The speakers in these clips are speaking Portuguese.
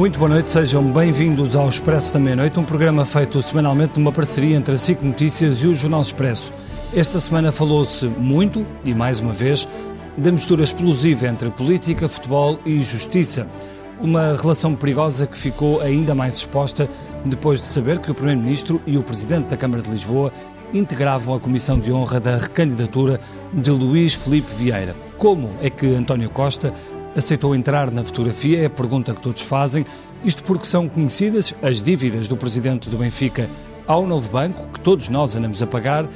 Muito boa noite, sejam bem-vindos ao Expresso da Meia-Noite, um programa feito semanalmente numa parceria entre a SIC Notícias e o Jornal Expresso. Esta semana falou-se muito, e mais uma vez, da mistura explosiva entre política, futebol e justiça. Uma relação perigosa que ficou ainda mais exposta depois de saber que o Primeiro-Ministro e o Presidente da Câmara de Lisboa integravam a comissão de honra da recandidatura de Luís Felipe Vieira. Como é que António Costa aceitou entrar na fotografia? É a pergunta que todos fazem. Isto porque são conhecidas as dívidas do Presidente do Benfica ao novo banco, que todos nós andamos a pagar,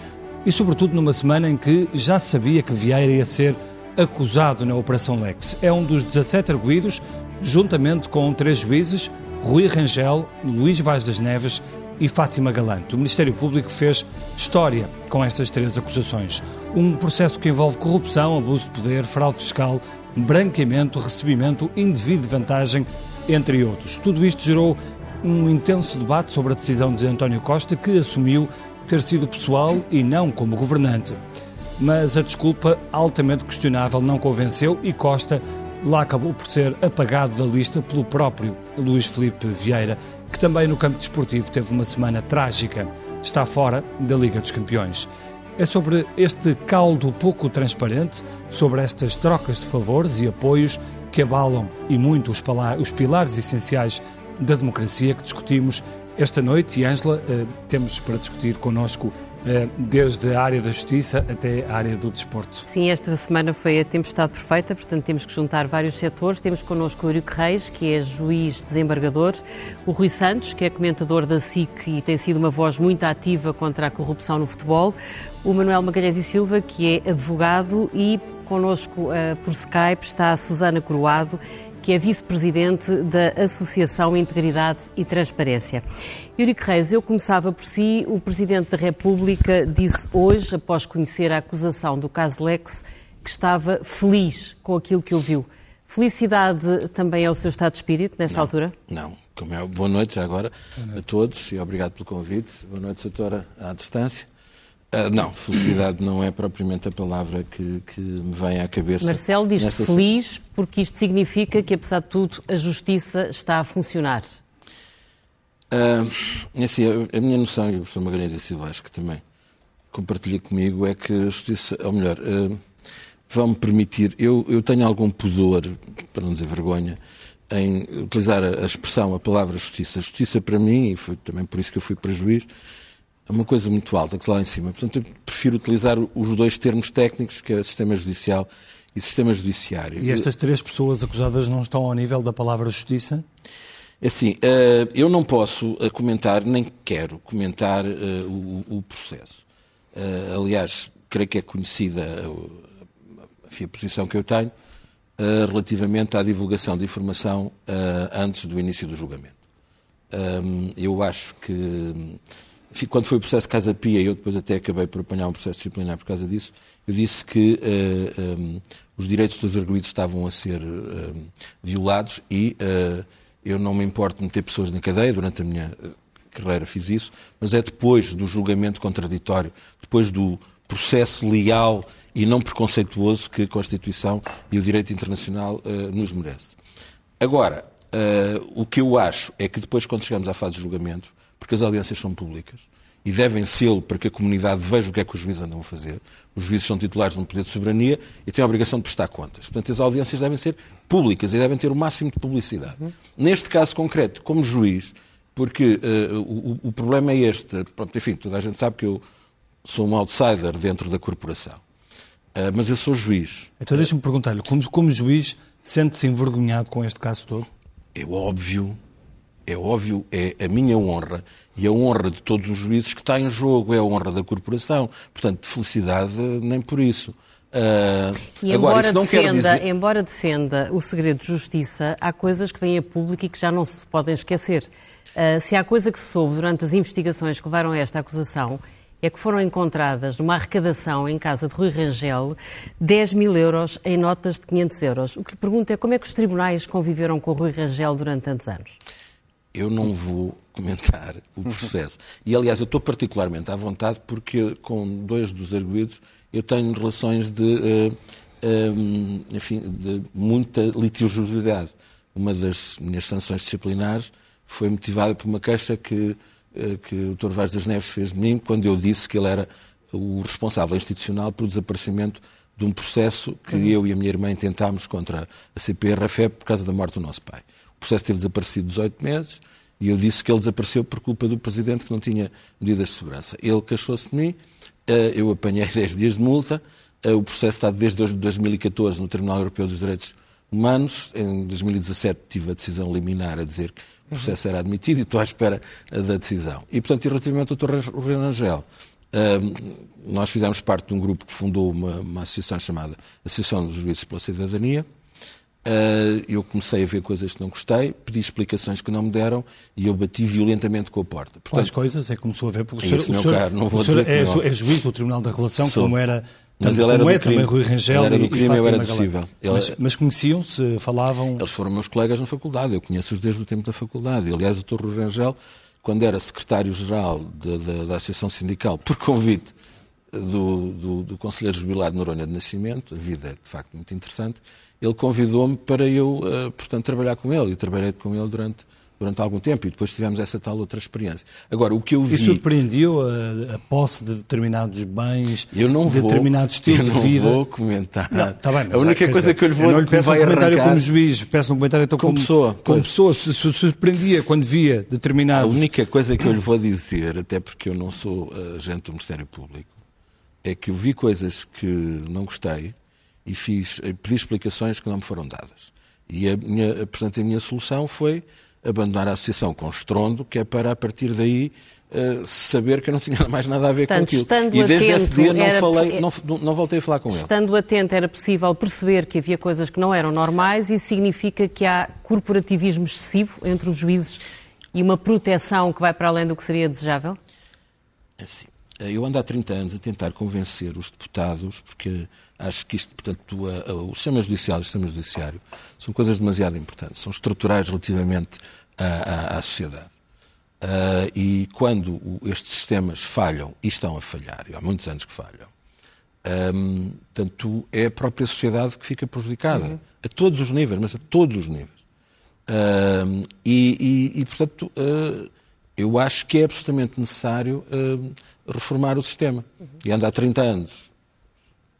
e sobretudo numa semana em que já sabia que Vieira ia ser acusado na Operação Lex. É um dos 17 arguídos juntamente com três juízes, Rui Rangel, Luís Vaz das Neves e Fátima Galante. O Ministério Público fez história com estas três acusações. Um processo que envolve corrupção, abuso de poder, fraude fiscal, branqueamento, recebimento indevido de vantagem, entre outros. Tudo isto gerou um intenso debate sobre a decisão de António Costa, que assumiu ter sido pessoal e não como governante. Mas a desculpa, altamente questionável, não convenceu e Costa lá acabou por ser apagado da lista pelo próprio Luís Felipe Vieira, que também no campo desportivo teve uma semana trágica. Está fora da Liga dos Campeões. É sobre este caldo pouco transparente, sobre estas trocas de favores e apoios que abalam e muito os, os pilares essenciais da democracia que discutimos esta noite. E, Ângela, eh, temos para discutir connosco desde a área da justiça até a área do desporto. Sim, esta semana foi a tempestade perfeita, portanto temos que juntar vários setores. Temos connosco o Eurico Reis, que é juiz desembargador, o Rui Santos, que é comentador da SIC e tem sido uma voz muito ativa contra a corrupção no futebol, o Manuel Magalhães e Silva, que é advogado e connosco uh, por Skype está a Susana Coroado, que é vice-presidente da Associação Integridade e Transparência. Eurico Reis, eu começava por si. O Presidente da República disse hoje, após conhecer a acusação do caso Lex, que estava feliz com aquilo que ouviu. Felicidade também é o seu estado de espírito nesta não, altura? Não. Como é, boa noite já agora noite. a todos e obrigado pelo convite. Boa noite, doutora, à distância. Uh, não, felicidade não é propriamente a palavra que, que me vem à cabeça. Marcelo diz feliz porque isto significa que, apesar de tudo, a justiça está a funcionar. Uh, assim, a, a, minha noção, e o professor Magalhães e Silva acho que também compartilha comigo, é que a justiça, ou melhor, uh, vão-me permitir, eu, eu tenho algum pudor, para não dizer vergonha, em utilizar a, a expressão, a palavra justiça. Justiça para mim, e foi também por isso que eu fui para juiz, é uma coisa muito alta que lá em cima. Portanto, eu prefiro utilizar os dois termos técnicos, que é sistema judicial e sistema judiciário. E estas três pessoas acusadas não estão ao nível da palavra justiça? É assim, eh, eu não posso eh, comentar, nem quero comentar eh, o, processo. Aliás, creio que é conhecida a posição que eu tenho relativamente à divulgação de informação antes do início do julgamento. Eu acho que quando foi o processo Casa Pia, eu depois até acabei por apanhar um processo disciplinar por causa disso, eu disse que uh, eh, um, eh, os direitos dos arguídos estavam a ser uh, violados e uh, eu não me importo de meter pessoas na cadeia, durante a minha carreira fiz isso, mas é depois do julgamento contraditório, depois do processo leal e não preconceituoso que a Constituição e o direito internacional nos merece. Agora, o que eu acho é que depois, quando chegamos à fase de julgamento, porque as audiências são públicas e devem ser para que a comunidade veja o que é que os juízes andam a fazer. Os juízes são titulares de um poder de soberania e têm a obrigação de prestar contas. Portanto, as audiências devem ser públicas e devem ter o máximo de publicidade. Uhum. Neste caso concreto, como juiz, porque uh, o, o, problema é este. Pronto, enfim, toda a gente sabe que eu sou um outsider dentro da corporação. Uh, mas eu sou juiz. Então deixa-me perguntar-lhe, como, como juiz, sente-se envergonhado com este caso todo? É óbvio é óbvio, é a minha honra e a honra de todos os juízes que está em jogo, é a honra da corporação. Portanto, felicidade nem por isso. Uh, e agora, embora, defenda, dizer... embora defenda o segredo de justiça, há coisas que vêm a público e que já não se podem esquecer. Uh, se há coisa que se soube durante as investigações que levaram a esta acusação, é que foram encontradas numa arrecadação em casa de Rui Rangel 10 mil euros em notas de 500 euros. O que lhe pergunto é como é que os tribunais conviveram com Rui Rangel durante tantos anos? Eu não vou comentar o processo. E, aliás, eu estou particularmente à vontade porque, com dois dos arguídos, eu tenho relações de, uh, um, enfim, de muita litigiosidade. uma das minhas sanções disciplinares foi motivada por uma queixa que, eh, que o Dr. Vaz das Neves fez de mim quando eu disse que ele era o responsável institucional pelo desaparecimento de um processo que uhum. eu e a minha irmã tentámos contra a CPRFE por causa da morte do nosso pai. O processo teve desaparecido 18 meses e eu disse que ele desapareceu por culpa do Presidente que não tinha medidas de segurança. Ele queixou-se de mim, eh, eu apanhei 10 dias de multa, eh, o processo está desde 2014 no Tribunal Europeu dos Direitos Humanos, em 2017 tive a decisão liminar a dizer que o processo era admitido e estou à espera da decisão. E, portanto, e relativamente ao Dr. Rui Rangel, nós fizemos parte de um grupo que fundou uma, uma associação chamada Associação dos Juízes pela Cidadania, eu comecei a ver coisas que não gostei, pedi explicações que não me deram e eu bati violentamente com a porta. Portanto, Quais coisas é que começou a ver? Porque o senhor, o senhor, não vou senhor é, ju, é, juiz do Tribunal da Relação, Sou. como era mas ele era do é crime. também Rui Rangel ele era do crime, e eu era do possível. Mas, mas conheciam-se, falavam... Eles foram meus colegas na faculdade, eu conheço-os desde o tempo da faculdade. Aliás, o Dr. Rui Rangel, quando era secretário-geral da, da, da Associação Sindical, por convite do, do, do Conselheiro Jubilado Noronha de Nascimento, a vida é de facto muito interessante, ele convidou-me para eu, uh, portanto, trabalhar com ele. E trabalhei com ele durante, durante algum tempo e depois tivemos essa tal outra experiência. Agora, o que eu vi... E surpreendeu a, a posse de determinados bens, eu não de vou, determinado estilo eu de vida? não vou comentar. Não, tá bem, a única coisa dizer, que eu lhe vou eu não lhe peço um comentário como juiz, peço um comentário então como, como pessoa. Como pessoa, se, se surpreendia quando via determinados... A única coisa que eu lhe vou dizer, até porque eu não sou agente do Ministério Público, é que eu vi coisas que não gostei e fiz, eh, pedi explicações que não me foram dadas. E a minha, portanto, a minha solução foi abandonar a associação com estrondo, que é para, a partir daí, uh, saber que eu não tinha mais nada a ver Portanto, com aquilo. E desde atento, esse dia não, falei, não, não, voltei a falar com Estando ele. Estando atento, era possível perceber que havia coisas que não eram normais e significa que há corporativismo excessivo entre os juízes e uma proteção que vai para além do que seria desejável? Assim. Eu ando há 30 anos a tentar convencer os deputados, porque acho que isto, portanto, a, a, o sistema judicial e o sistema judiciário são coisas demasiado importantes, são estruturais relativamente à, à, à sociedade. Uh, e quando estes sistemas falham, e estão a falhar, e há muitos anos que falham, um, portanto, é a própria sociedade que fica prejudicada, uhum. a todos os níveis, mas a todos os níveis. Uh, e, e, e, portanto, uh, eu acho que é absolutamente necessário reformar o sistema. Uhum. E anda há 30 anos.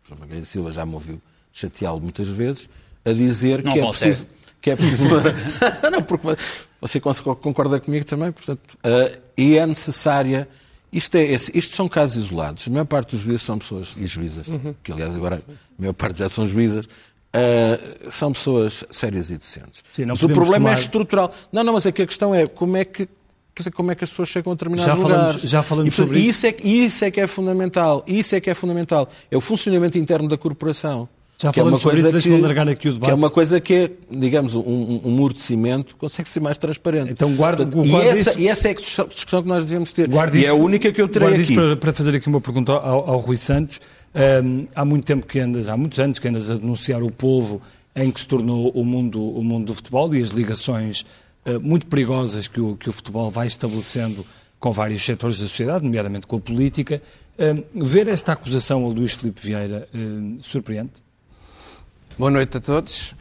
O João Magalhães Silva já me ouviu chateá-lo muitas vezes, a dizer não que é, preciso, que é preciso. não, porque você concorda comigo também, portanto. Uh, e é necessária. Isto, é, isto são casos isolados. A maior parte dos juízes são pessoas, e juízas, uhum. que aliás agora a maior parte já são juízas, uh, são pessoas sérias e decentes. Sim, mas o problema tomar... é estrutural. Não, não, mas é que a questão é como é que quer dizer, como é que as pessoas chegam a determinados já lugares. Falamos, já falamos e, sobre isso. Isso é, isso é que é fundamental. Isso é que é fundamental. É o funcionamento interno da corporação. Já falamos é sobre isso, deixa-me largar aqui o debate. Que é uma coisa que é, digamos, um, um, muro de cimento consegue ser mais transparente. Então guarda, Portanto, guarda e, essa, isso, e essa é a discussão que nós devemos ter. Guarda e isso, é a única que eu terei aqui. Para, para, fazer aqui uma pergunta ao, ao Rui Santos. Um, há muito tempo que andas, há muitos anos que andas a denunciar o povo em que se tornou o mundo, o mundo do futebol e as ligações muito perigosas que o, que o futebol vai estabelecendo com vários setores da sociedade, nomeadamente com a política. Um, ver esta acusação ao Luís Filipe Vieira um, surpreende? Boa noite a todos.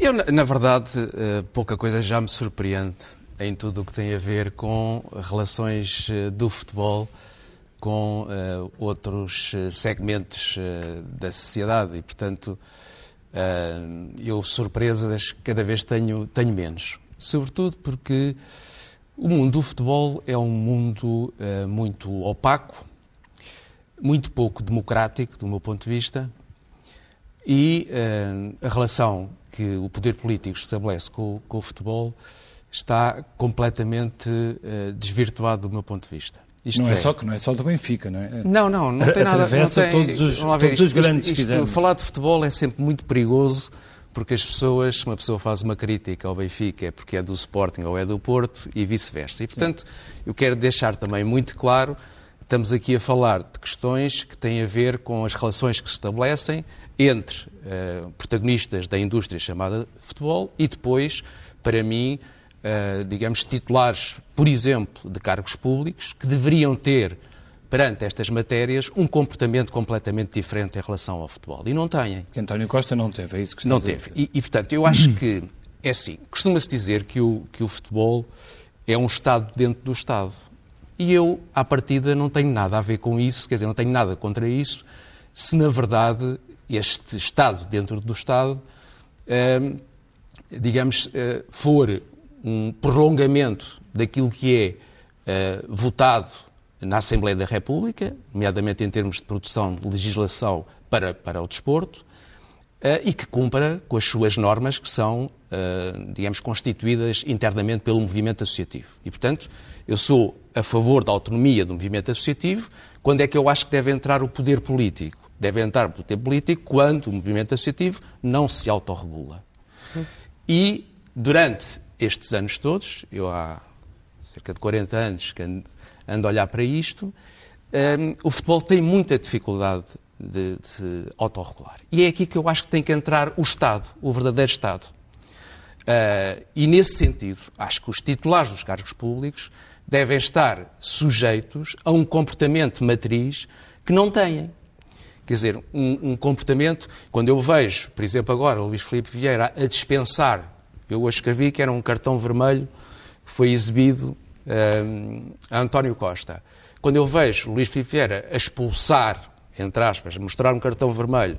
Eu, na verdade, eh, pouca coisa já me surpreende em tudo o que tem a ver com relações eh, do futebol com outros segmentos da sociedade e, portanto, eu surpresas cada vez tenho, tenho menos. Sobretudo porque o mundo do futebol é um mundo muito opaco, muito pouco democrático, do meu ponto de vista, e uh, a relação que o poder político estabelece com, com o futebol está completamente uh, desvirtuado do meu ponto de vista. Isto não é, é, só que não é só do Benfica, não é? Não, não, não tem nada. Atravessa não tem, todos os, todos isto, os grandes isto, isto, Falar de futebol é sempre muito perigoso porque as pessoas, se uma pessoa faz uma crítica ao Benfica é porque é do Sporting ou é do Porto e vice-versa. E portanto, eu quero deixar também muito claro Estamos aqui a falar de questões que têm a ver com as relações que se estabelecem entre uh, protagonistas da indústria chamada futebol e depois, para mim, uh, digamos, titulares, por exemplo, de cargos públicos que deveriam ter, perante estas matérias, um comportamento completamente diferente em relação ao futebol. E não têm. Que António Costa não teve, é isso que Não teve. E, e, portanto, eu acho que É assim, costuma-se dizer que o, que o futebol é um Estado dentro do Estado. E eu, à partida, não tenho nada a ver com isso, quer dizer, não tenho nada contra isso, se na verdade este Estado dentro do Estado, eh, digamos, eh, for um prolongamento daquilo que é eh, votado na Assembleia da República, nomeadamente em termos de produção de legislação para, para o desporto, e que cumpra com as suas normas que são, digamos, constituídas internamente pelo movimento associativo. E, portanto, eu sou a favor da autonomia do movimento associativo. Quando é que eu acho que deve entrar o poder político? Deve entrar o poder político quando o movimento associativo não se autorregula. E durante estes anos todos, eu há cerca de 40 anos que ando, ando a olhar para isto, um, o futebol tem muita dificuldade de, de se autorregular. E é aqui que eu acho que tem que entrar o Estado, o verdadeiro Estado. Uh, e nesse sentido, acho que os titulares dos cargos públicos devem estar sujeitos a um comportamento matriz que não têm. Quer dizer, um, um, comportamento, quando eu vejo, por exemplo, agora o Luís Filipe Vieira a dispensar, eu hoje escrevi que era um cartão vermelho que foi exibido a António Costa. Quando eu vejo Luís Filipe Vieira a expulsar, entre aspas, a mostrar um cartão vermelho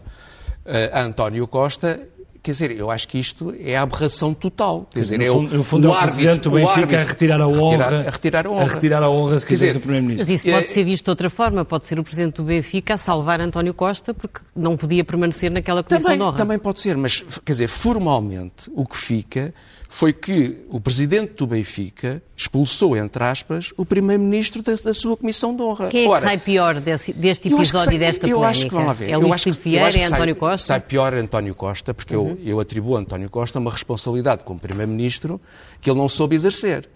uh, a António Costa, Quer dizer, eu acho que isto é a aberração total. Quer dizer, no, é o, no fundo, o é o presidente do Benfica a retirar a honra. A retirar a honra. A retirar a honra, se quiser, do Primeiro-Ministro. Mas isso pode ser visto de outra forma. Pode ser o presidente do Benfica a salvar António Costa porque não podia permanecer naquela comissão também, de honra. Também pode ser, mas, quer dizer, formalmente, o que fica foi que o presidente do Benfica expulsou, entre aspas, o primeiro-ministro da, da, sua comissão de honra. Quem é que Ora, sai pior desse, deste episódio sai, e desta eu polémica? Acho que, vamos ver. É Luís Filipe Vieira, é António sai, Costa? Sai pior António Costa, porque uhum. eu, eu atribuo a António Costa uma responsabilidade como primeiro-ministro que ele não soube exercer.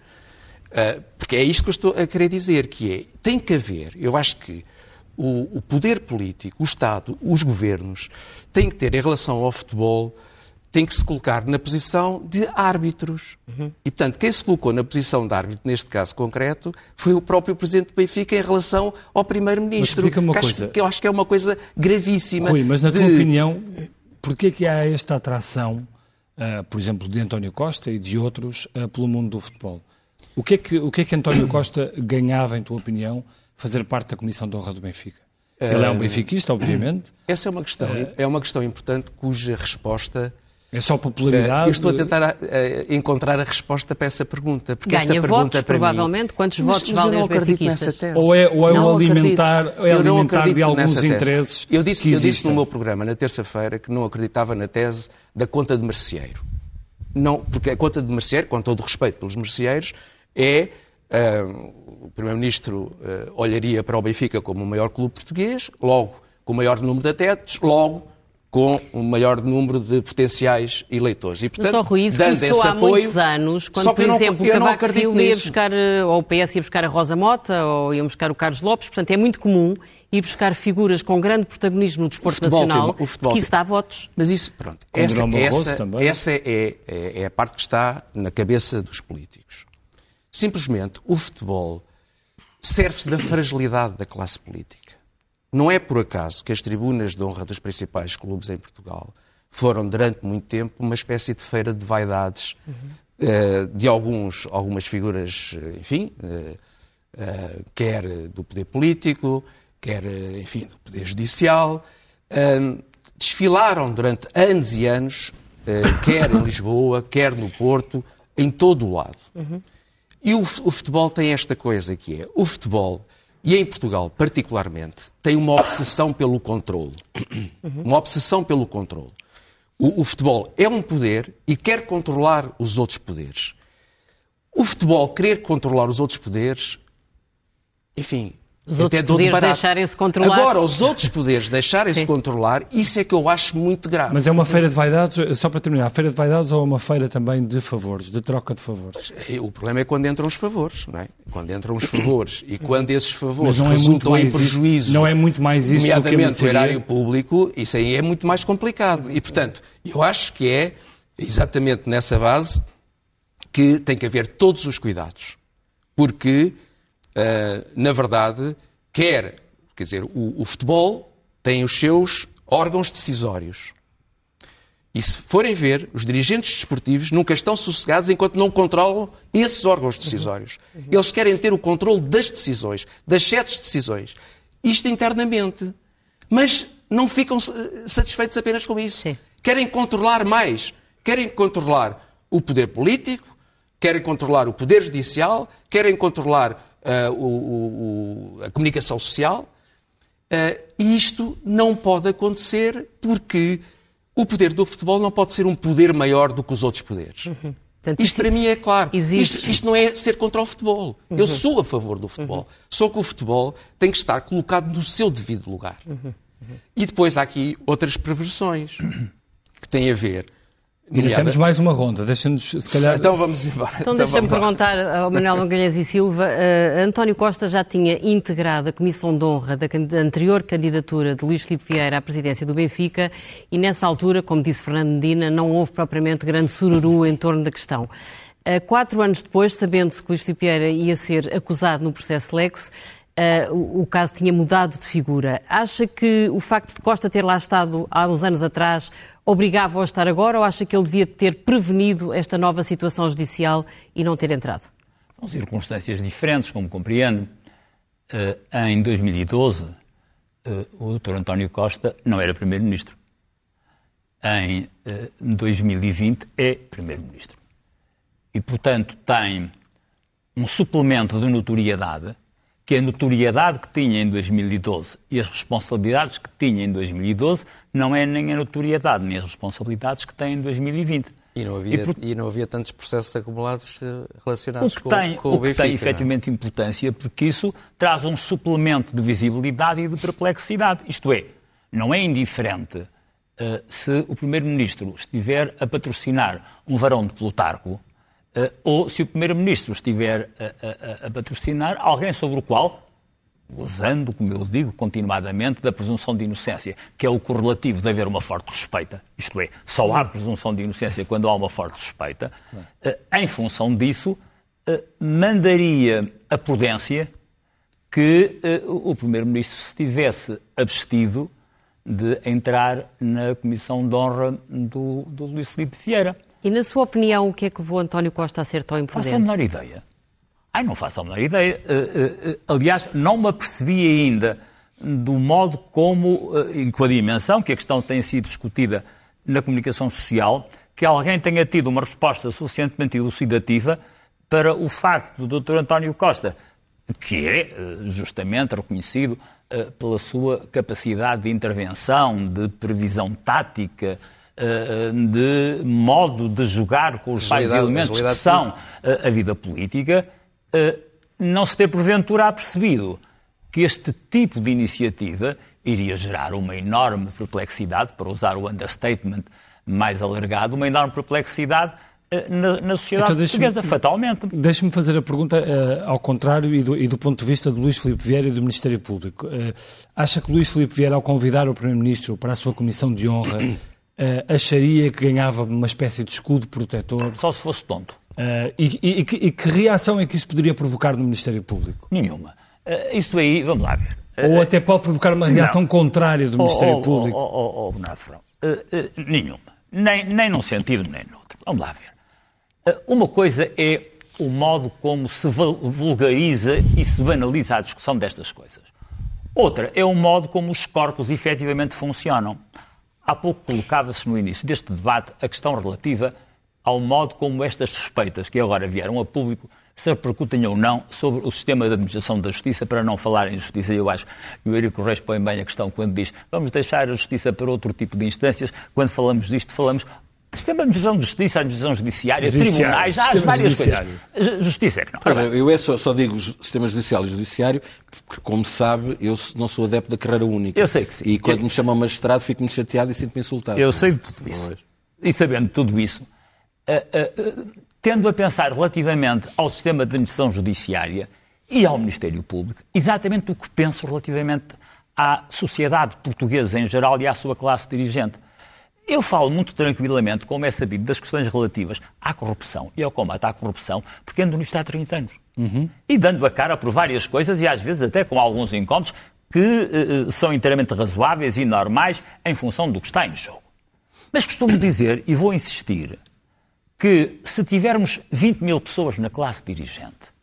Uh, porque é isto que eu estou a querer dizer, que é, tem que haver, eu acho que o, o poder político, o Estado, os governos, têm que ter em relação ao futebol tem que se colocar na posição de árbitros. Uhum. E, portanto, quem se colocou na posição de árbitro, neste caso concreto, foi o próprio Presidente do Benfica em relação ao Primeiro-Ministro. Que, coisa... que eu acho que é uma coisa gravíssima. Rui, mas na de... tua opinião, porquê que há esta atração, uh, por exemplo, de António Costa e de outros, uh, pelo mundo do futebol? O que, é que, o que é que António Costa ganhava, em tua opinião, fazer parte da Comissão de Honra do Benfica? Ele é um benfiquista, obviamente. Essa é uma questão, é uma questão importante cuja resposta é só popularidade? Eu estou a tentar a, a encontrar a resposta para essa pergunta. Porque Ganha essa pergunta votos, para provavelmente. Mim, Quantos mas, votos mas valem os benfiquistas? Ou é, ou é o alimentar, é alimentar de alguns interesses Eu disse, eu disse no meu programa, na terça-feira, que não acreditava na tese da conta de merceeiro. Não, porque a conta de merceeiro, com todo o respeito pelos merceeiros, é... Uh, o Primeiro-Ministro uh, olharia para o Benfica como o maior clube português, logo com o maior número de adeptos, logo com um maior número de potenciais eleitores. E, portanto, Só Rui, isso dando esse há apoio, muitos anos, quando, por exemplo, o Cavaco Silva ia buscar, eh, ou o PS ia buscar a Rosa Mota, ou ia buscar o Carlos Lopes, portanto, é muito comum ir buscar figuras com grande protagonismo no desporto nacional, tem, que isso dá votos. Mas isso, pronto, essa, essa, essa é, é, é a parte que está na cabeça dos políticos. Simplesmente, o futebol serve-se da fragilidade da classe política. Não é por acaso que as tribunas de honra dos principais clubes em Portugal foram, durante muito tempo, uma espécie de feira de vaidades uhum. uh, de alguns, algumas figuras, enfim, uh, uh, quer do poder político, quer, enfim, do poder judicial. desfilaram durante anos e anos, quer em Lisboa, quer no Porto, em todo o lado. Uhum. E o, o futebol tem esta coisa que é, o futebol e em Portugal, particularmente, tem uma obsessão pelo controle. Uma obsessão pelo controle. O, o, futebol é um poder e quer controlar os outros poderes. O futebol querer controlar os outros poderes, enfim, os outros poderes deixarem-se controlar. Agora, os outros poderes deixarem-se controlar, isso é que eu acho muito grave. Mas é uma feira de vaidades, só para terminar, feira de vaidades ou é uma feira também de favores, de troca de favores? O problema é quando entram os favores, não é? Quando entram os favores e quando esses favores não é resultam em prejuízo, não é muito mais isso nomeadamente o erário público, isso aí é muito mais complicado. E, portanto, eu acho que é exatamente nessa base que tem que haver todos os cuidados. Porque na verdade, quer, quer dizer, o, o futebol tem os seus órgãos decisórios. E se forem ver, os dirigentes desportivos nunca estão sossegados enquanto não controlam esses órgãos decisórios. Eles querem ter o controle das decisões, das sete decisões. Isto internamente. Mas não ficam satisfeitos apenas com isso. Sim. Querem controlar mais. Querem controlar o poder político, querem controlar o poder judicial, querem controlar uh, o, o, a comunicação social. Uh, e isto não pode acontecer porque o poder do futebol não pode ser um poder maior do que os outros poderes. Uhum. Portanto, isto para mim é claro. Isto, isto, não é ser contra o futebol. Uhum. Eu sou a favor do futebol. Uhum. Só que o futebol tem que estar colocado no seu devido lugar. Uhum. E depois há aqui outras perversões que têm a ver Ainda temos mais uma ronda, deixa-nos, se calhar... Então vamos embora. Então, então deixa-me perguntar ao Manuel Magalhães e Silva, uh, António Costa já tinha integrado a Comissão de Honra da, da, anterior candidatura de Luís Filipe Vieira à presidência do Benfica e nessa altura, como disse Fernando Medina, não houve propriamente grande sururu em torno da questão. Uh, quatro anos depois, sabendo-se que Luís Filipe Vieira ia ser acusado no processo Lex, Uh, o, o, caso tinha mudado de figura. Acha que o facto de Costa ter lá estado há uns anos atrás obrigava-o a estar agora ou acha que ele devia ter prevenido esta nova situação judicial e não ter entrado? São circunstâncias diferentes, como compreende. Uh, em 2012, uh, eh, o Dr. António Costa não era Primeiro-Ministro. Em uh, 2020 é Primeiro-Ministro. E, portanto, tem um suplemento de notoriedade que a notoriedade que tinha em 2012 e as responsabilidades que tinha em 2012 não é nem a notoriedade nem as responsabilidades que tem em 2020. E não havia, e por... e não havia tantos processos acumulados eh, relacionados o que com, tem, com o, o que Benfica, tem é? efetivamente importância, porque isso traz um suplemento de visibilidade e de perplexidade. Isto é, não é indiferente uh, se o Primeiro-Ministro estiver a patrocinar um varão de Plutarco ou se o Primeiro-Ministro estiver a, a, a, patrocinar alguém sobre o qual, usando, como eu digo continuadamente, da presunção de inocência, que é o correlativo de haver uma forte suspeita, isto é, só há presunção de inocência quando há uma forte suspeita, em função disso, mandaria a prudência que o Primeiro-Ministro se tivesse abstido de entrar na Comissão de Honra do, do Luís Filipe Vieira. E na sua opinião, o que é que levou António Costa a ser tão imprudente? Faço a menor ideia. Ai, não faço a menor ideia. Uh, uh, aliás, não me apercebi ainda do modo como, e com a dimensão que a questão tem sido discutida na comunicação social, que alguém tenha tido uma resposta suficientemente elucidativa para o facto do Dr. António Costa, que é justamente reconhecido pela sua capacidade de intervenção, de previsão tática, de modo de jogar com os vários elementos que são eh, a vida política, eh, não se ter porventura apercebido que este tipo de iniciativa iria gerar uma enorme perplexidade, para usar o understatement mais alargado, uma enorme perplexidade na, na sociedade então, portuguesa, fatalmente. Deixe-me fazer a pergunta uh, ao contrário e do, e do, ponto de vista de Luís Filipe Vieira e do Ministério Público. Uh, acha que Luís Filipe Vieira, ao convidar o Primeiro-Ministro para a sua comissão de honra, uh, acharia que ganhava uma espécie de escudo protetor? Só se fosse tonto. Uh, e, e, e, que, e, que, reação é que isso poderia provocar no Ministério Público? Nenhuma. Uh, isso aí, vamos lá ver. Ou até pode provocar uma reação não. contrária do Ministério oh, oh, Público? Oh, Bernardo Frão, nenhuma. Nem, nem num sentido, nem no outro. Vamos lá ver. uma coisa é o modo como se vulgariza e se banaliza a discussão destas coisas. Outra é o modo como os corpos efetivamente funcionam. Há pouco colocava-se no início deste debate a questão relativa ao modo como estas suspeitas que agora vieram a público se repercutem ou não sobre o sistema de administração da justiça, para não falar em justiça. Eu acho que o Eurico Reis põe bem a questão quando diz vamos deixar a justiça para outro tipo de instâncias. Quando falamos disto, falamos Sistema de administração de justiça, administração judiciária, judiciário, tribunais, há várias judiciário. coisas. Justiça é que não. Pois, eu é só, só, digo sistema judicial e judiciário porque, como sabe, eu não sou adepto da carreira única. Eu sei que sim. E quando eu... me chamam magistrado fico-me chateado e sinto-me insultado. Eu sei de tudo isso. Pois. E sabendo tudo isso, uh, uh, tendo a pensar relativamente ao sistema de administração judiciária e ao Ministério Público, exatamente o que penso relativamente à sociedade portuguesa em geral e à sua classe dirigente. Eu falo muito tranquilamente, como é sabido, das questões relativas à corrupção e ao combate à corrupção, porque ando nisto há 30 anos. Uhum. E dando a cara por várias coisas e às vezes até com alguns incómodos que uh, são inteiramente razoáveis e normais em função do que está em jogo. Mas costumo dizer, e vou insistir, que se tivermos 20 mil pessoas na classe dirigente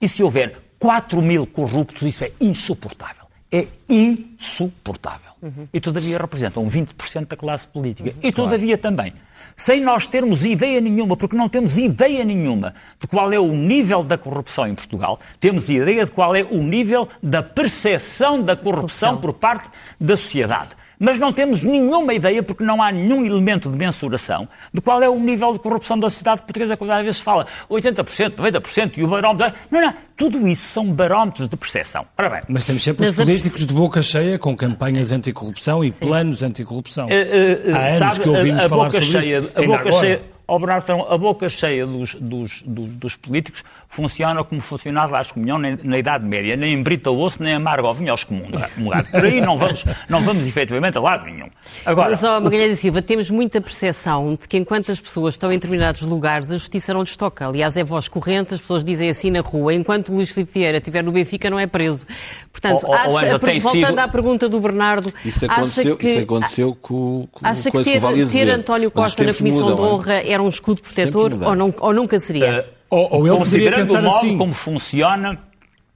e se houver 4 mil corruptos, isso é insuportável. É insuportável. Uhum. E todavia representam 20% da classe política. Uhum, e todavia claro. também, sem nós termos ideia nenhuma, porque não temos ideia nenhuma de qual é o nível da corrupção em Portugal, temos ideia de qual é o nível da percepção da corrupção, corrupção. por parte da sociedade mas não temos nenhuma ideia, porque não há nenhum elemento de mensuração, de qual é o nível de corrupção da sociedade portuguesa, quando às vezes se fala 80%, 90% e o barómetro. Não, não, tudo isso são barómetros de percepção. Ora bem. Mas temos sempre os políticos de boca cheia com campanhas anticorrupção e Sim. planos anticorrupção. Uh, uh, Há anos sabe, que ouvimos a, a falar boca sobre cheia, A boca agora. cheia Ó Bernardo a boca cheia dos, dos, dos, dos, políticos funciona como funcionava a comunhão na, na, Idade Média, nem embrita o osso, nem amarga o vinho aos comungados. Por aí não vamos, não vamos efetivamente a lado nenhum. Agora, Mas, ó, Magalhães Silva, temos muita percepção de que enquanto as pessoas estão em determinados lugares, a justiça não lhes toca. Aliás, é voz corrente, as pessoas dizem assim na rua, enquanto o Luís Filipe Vieira estiver no Benfica, não é preso. Portanto, acha, voltando sido... à pergunta do Bernardo, isso aconteceu, que, isso aconteceu com, com acha que ter, ter António Costa na Comissão de Honra era um escudo protetor ou, não, ou nunca seria? Uh, ou, ou ele Considerando o modo assim. como funciona,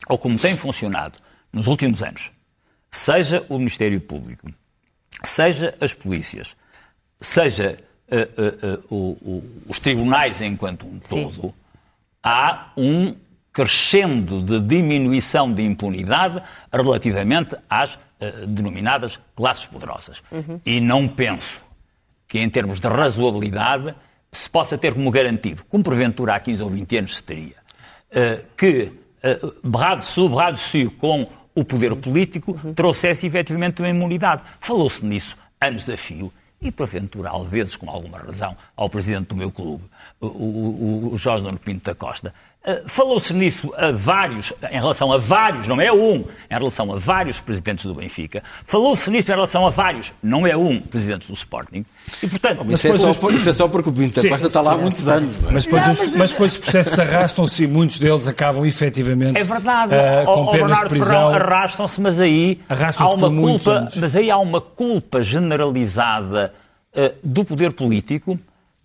ou como tem funcionado nos últimos anos, seja o Ministério Público, seja as polícias, seja uh, uh, o, os tribunais enquanto um todo, Sim. há um crescendo de diminuição de impunidade relativamente às denominadas classes poderosas. Uhum. E não penso que, em termos de razoabilidade, se possa ter como garantido, como porventura há 15 ou 20 anos se teria, uh, que uh, berrado su, berrado su com o poder político uhum. trouxesse efetivamente uma imunidade. Falou-se nisso anos da fio e, porventura, às vezes, com alguma razão, ao presidente do meu clube, o, o, o Jorge Dono Pinto da Costa, eh, falou-se nisso a vários, em relação a vários, não é um, em relação a vários presidentes do Benfica. Falou-se nisso em relação a vários, não é um, presidentes do Sporting. E, portanto, mas isso, é só, isso é só porque o Pinto Costa está lá há muitos anos. É? Mas, depois, não, os, mas depois os processos arrastam-se e muitos deles acabam efetivamente é verdade. Uh, com o, penas de prisão. arrastam-se, mas aí há uma culpa, mas aí há uma culpa generalizada uh, do poder político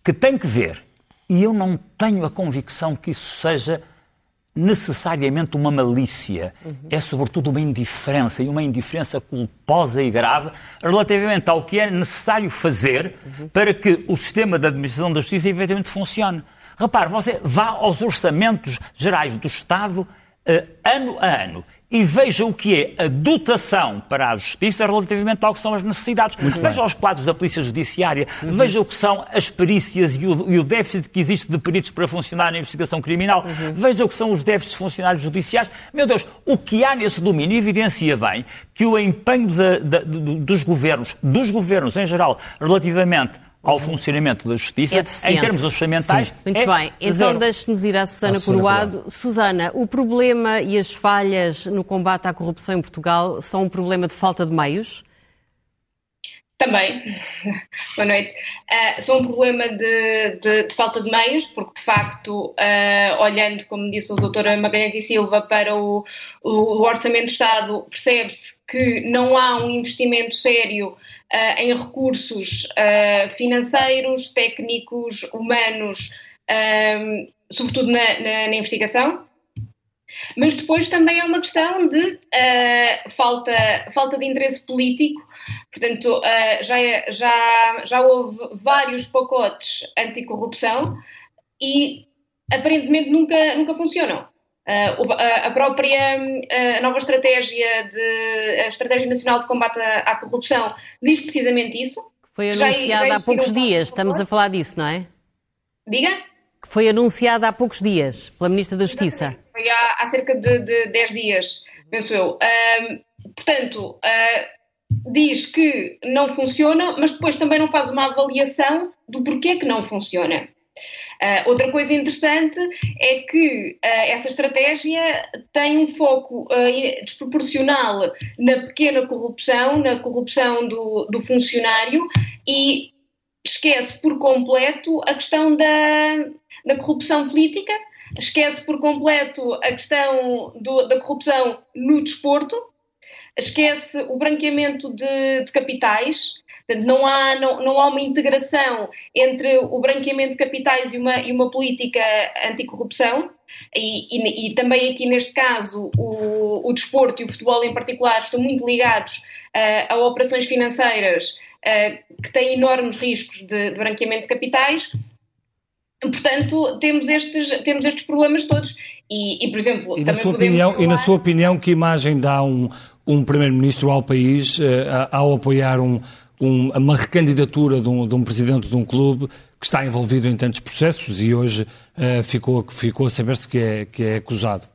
que tem que ver e eu não tenho a convicção que isso seja necessariamente uma malícia. Uhum. É, sobretudo, uma indiferença, e uma indiferença culposa e grave relativamente ao que é necessário fazer uhum. para que o sistema de administração da justiça efetivamente funcione. Repare, você vá aos orçamentos gerais do Estado uh, ano a ano e veja o que é a dotação para a Justiça relativamente ao que são as necessidades. Muito veja bem. os quadros da Polícia Judiciária, uhum. veja o que são as perícias e o, e o, déficit que existe de peritos para funcionar na investigação criminal, uhum. veja o que são os déficits de funcionários judiciais. Meu Deus, o que há nesse domínio evidencia bem que o empenho de, de, de, dos governos, dos governos em geral, relativamente ao funcionamento da justiça, é em termos orçamentais. Sim. Muito é bem. Então deixe-nos ir à Susana Coroado. Susana, o problema e as falhas no combate à corrupção em Portugal são um problema de falta de meios? Também, boa noite. Uh, um problema de, de, de, falta de meios, porque de facto, uh, olhando, como disse o doutor Magalhães e Silva, para o, o Orçamento de Estado, percebe-se que não há um investimento sério uh, em recursos financeiros, técnicos, humanos, um, sobretudo na, na, na, investigação. Mas depois também é uma questão de uh, falta, falta de interesse político. Portanto, já, é, já, já houve vários pacotes anticorrupção e aparentemente nunca, nunca funcionam. Uh, a própria uh, nova estratégia, de, a Estratégia Nacional de Combate à, à Corrupção, diz precisamente isso. Foi anunciada já, já há poucos dias, estamos a falar disso, não é? Diga? Que foi anunciada há poucos dias pela Ministra da Justiça. Foi há, há cerca de, de 10 dias, penso eu. Uh, portanto, diz que não funciona, mas depois também não faz uma avaliação do porquê que não funciona. Uh, outra coisa interessante é que uh, essa estratégia tem um foco uh, desproporcional na pequena corrupção, na corrupção do, do, funcionário e esquece por completo a questão da, da corrupção política, esquece por completo a questão do, da corrupção no desporto, esquece o branqueamento de, de capitais, Portanto, não há, não, não há uma integração entre o branqueamento de capitais e uma, e uma política anticorrupção. E, e, e também aqui neste caso o, o desporto e o futebol em particular estão muito ligados uh, a operações financeiras uh, que têm enormes riscos de, de branqueamento de capitais. Portanto, temos estes, temos estes problemas todos. E, e por exemplo, e na, sua opinião, falar... e na sua opinião, que imagem dá um, um Primeiro-Ministro ao país uh, ao apoiar um, um, uma recandidatura de um, de um, presidente de um clube que está envolvido em tantos processos e hoje uh, ficou, ficou a saber-se que é, que é acusado?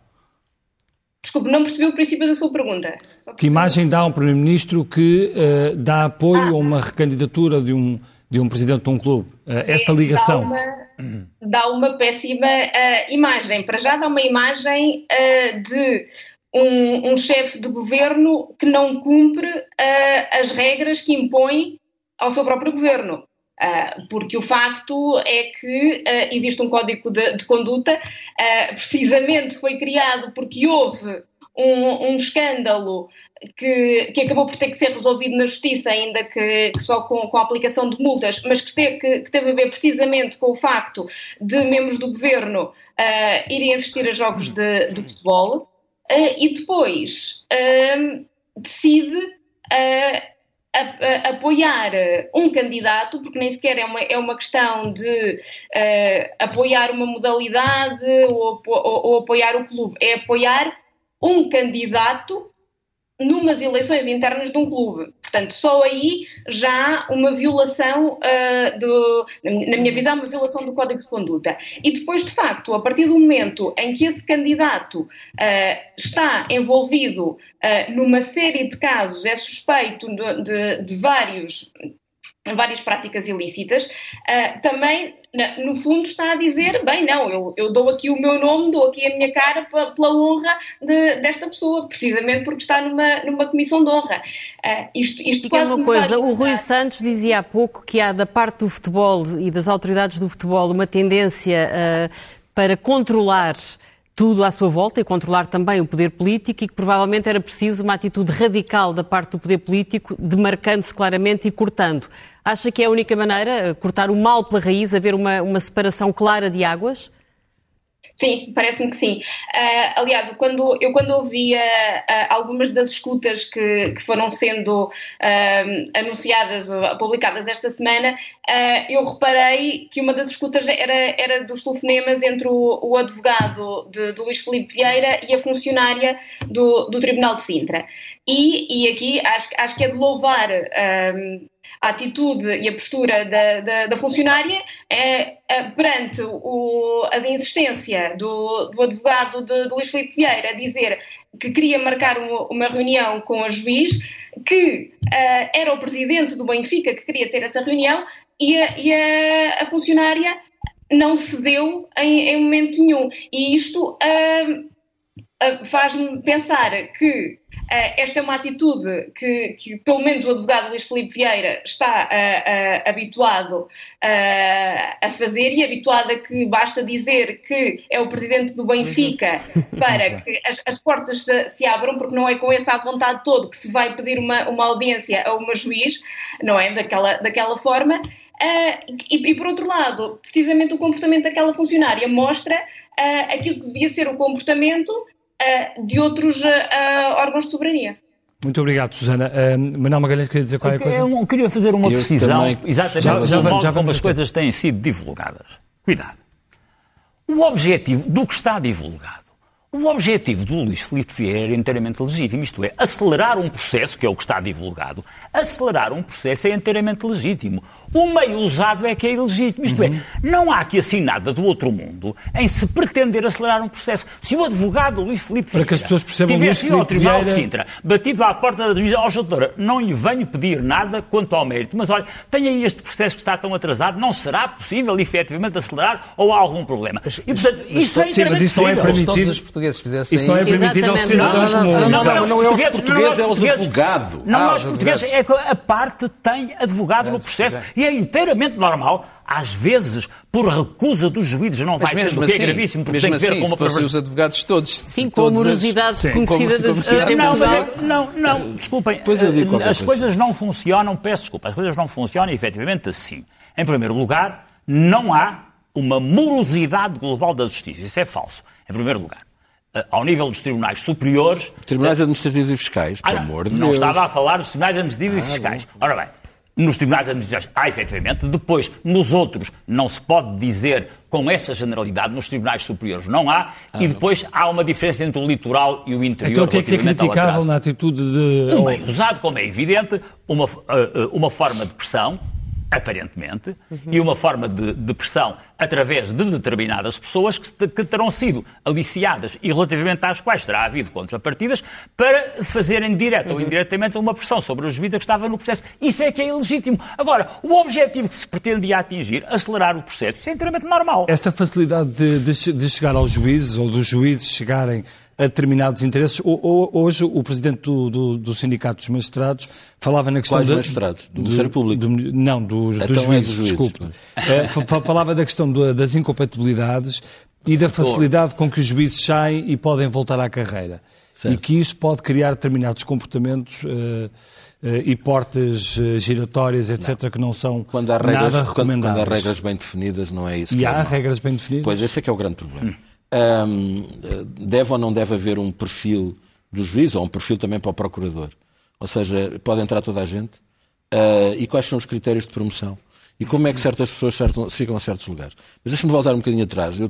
Desculpe, não percebi o princípio da sua pergunta. Que imagem dá um Primeiro-Ministro que uh, dá apoio ah. a uma recandidatura de um, de um presidente de um clube? esta ligação. Dá uma, dá uma péssima imagem. Para já dá uma imagem de um, um chefe de governo que não cumpre uh, as regras que impõe ao seu próprio governo. Uh, porque o facto é que uh, existe um código de, de conduta, precisamente foi criado porque houve um, um escândalo que, que, acabou por ter que ser resolvido na justiça, ainda que, que só com, com, a aplicação de multas, mas que teve, que, teve a ver precisamente com o facto de membros do governo irem assistir a jogos de, de futebol. Uh, e depois uh, decide uh, a, a, apoiar um candidato, porque nem sequer é uma, é uma questão de apoiar uma modalidade ou, ou, ou apoiar o clube, é apoiar um candidato numas eleições internas de um clube. Portanto, só aí já há uma violação uh, do, na minha visão, uma violação do Código de Conduta. E depois, de facto, a partir do momento em que esse candidato uh, está envolvido uh, numa série de casos, é suspeito de, de, de vários várias práticas ilícitas, uh, também, na, no fundo, está a dizer: bem, não, eu, eu, dou aqui o meu nome, dou aqui a minha cara pela honra de, desta pessoa, precisamente porque está numa, numa comissão de honra. Uh, isto isto quase uma coisa: o Rui Santos dizia há pouco que há da parte do futebol e das autoridades do futebol uma tendência uh, para controlar tudo à sua volta e controlar também o poder político e que provavelmente era preciso uma atitude radical da parte do poder político, demarcando-se claramente e cortando. Acha que é a única maneira, cortar o mal pela raiz, haver uma, uma separação clara de águas? Sim, parece-me que sim. Uh, aliás, quando, eu quando ouvia uh, algumas das escutas que, que foram sendo uh, anunciadas, publicadas esta semana, eu reparei que uma das escutas era, era dos telefonemas entre o, o advogado de, Luís Felipe Vieira e a funcionária do, do Tribunal de Sintra. E, e aqui acho, acho que é de louvar a atitude e a postura da, da, da funcionária é, é, perante o, a insistência do, do advogado de, de Luís Filipe Vieira a dizer que queria marcar uma, uma reunião com a juiz, que uh, era o presidente do Benfica que queria ter essa reunião e a, e a, a funcionária não cedeu em, em, momento nenhum. E isto uh, faz-me pensar que Uh, esta é uma atitude que, que, pelo menos, o advogado Luís Filipe Vieira está uh, uh, habituado a fazer e habituado a que basta dizer que é o presidente do Benfica para que as, as portas se, se, abram, porque não é com essa vontade toda que se vai pedir uma, uma audiência a uma juiz, não é? Daquela, daquela forma. E, e, por outro lado, precisamente o comportamento daquela funcionária mostra aquilo que devia ser o comportamento de outros uh, órgãos de soberania. Muito obrigado, Susana. Uh, Manuel Magalhães queria dizer qualquer coisa? Eu queria fazer uma eu precisão também. exatamente já, já, do modo já como as coisas têm sido divulgadas. Cuidado. O objetivo do que está divulgado o objetivo do Luís Filipe Vieira é inteiramente legítimo, isto é, acelerar um processo, que é o que está divulgado, acelerar um processo é inteiramente legítimo. O meio usado é que é ilegítimo, isto é, uhum. é, não há aqui assim nada do outro mundo em se pretender acelerar um processo. Se o advogado Luís Filipe Vieira Para que as pessoas percebam tivesse ido ao Tribunal Vieira... de Sintra, batido à porta da juíza, ó, doutora, não lhe venho pedir nada quanto ao mérito, mas olha, tem aí este processo que está tão atrasado, não será possível efetivamente acelerar ou há algum problema? E, portanto, mas, isto é sim, mas isso não é permitido portugueses fizessem Isso não é permitido aos cidadãos Não, comuns. não, não, não é aos portugueses, portugueses, é aos portugueses. advogados. Não, Ah, nós os portugueses, é que a parte tem advogado no processo e é inteiramente normal. Às vezes, por recusa dos juízes, não vai ser o que é assim, gravíssimo, porque tem que ver assim, com uma perversão. os advogados todos... Sim, com a todas as- morosidade conhecida em Não, é não, não, desculpem. Qualquer As coisa. coisas não funcionam, peço desculpa, as coisas não funcionam efetivamente assim. Em primeiro lugar, não há uma morosidade global da justiça. Isso é falso. Em primeiro lugar. Eh, Ao nível dos tribunais superiores, Tribunais administrativos e fiscais, ah, pelo não, amor de não Deus. estava a falar dos tribunais administrativos e fiscais. Ora bem, nos tribunais administrativos, há efetivamente, depois, nos outros, não se pode dizer com essa generalidade, nos tribunais superiores não há, e depois há uma diferença entre o litoral e o interior Então o que é que é relativamente ao criticável na atitude de... O meio usado, como é evidente, uma, uh, uh, uma forma de pressão, aparentemente, e uma forma de, de pressão através de determinadas pessoas que, que terão sido aliciadas e relativamente às quais terá havido contrapartidas para fazerem direta ou indiretamente uma pressão sobre o juiz que estava no processo. Isso é que é ilegítimo. Agora, o objetivo que se pretendia atingir, acelerar o processo, isso é inteiramente normal. Esta facilidade de, de de chegar aos juízes ou dos juízes chegarem a determinados interesses. Hoje, o presidente do, do, do Sindicato dos Magistrados falava na questão... Quais da- magistrados? Do Ministério Público? do- não, dos, Então dos é juízes, dos juízes, desculpe. mas- Eh, fa- fa- falava da questão do- das incompatibilidades e da facilidade com que os juízes saem e podem voltar à carreira. E que isso pode criar determinados comportamentos eh, e portas eh, giratórias, etc., que não são Quando há, nada regras, quando, quando há regras bem definidas, não é isso E que é há mal. regras bem definidas? Pois, esse é que é o grande problema. Hum, deve ou não deve haver um perfil do juiz, ou um perfil também para o procurador? Ou seja, pode entrar toda a gente? Ah, e quais são os critérios de promoção? E como é que certas pessoas certam- chegam a certos lugares? Mas deixa-me voltar um bocadinho atrás. Eu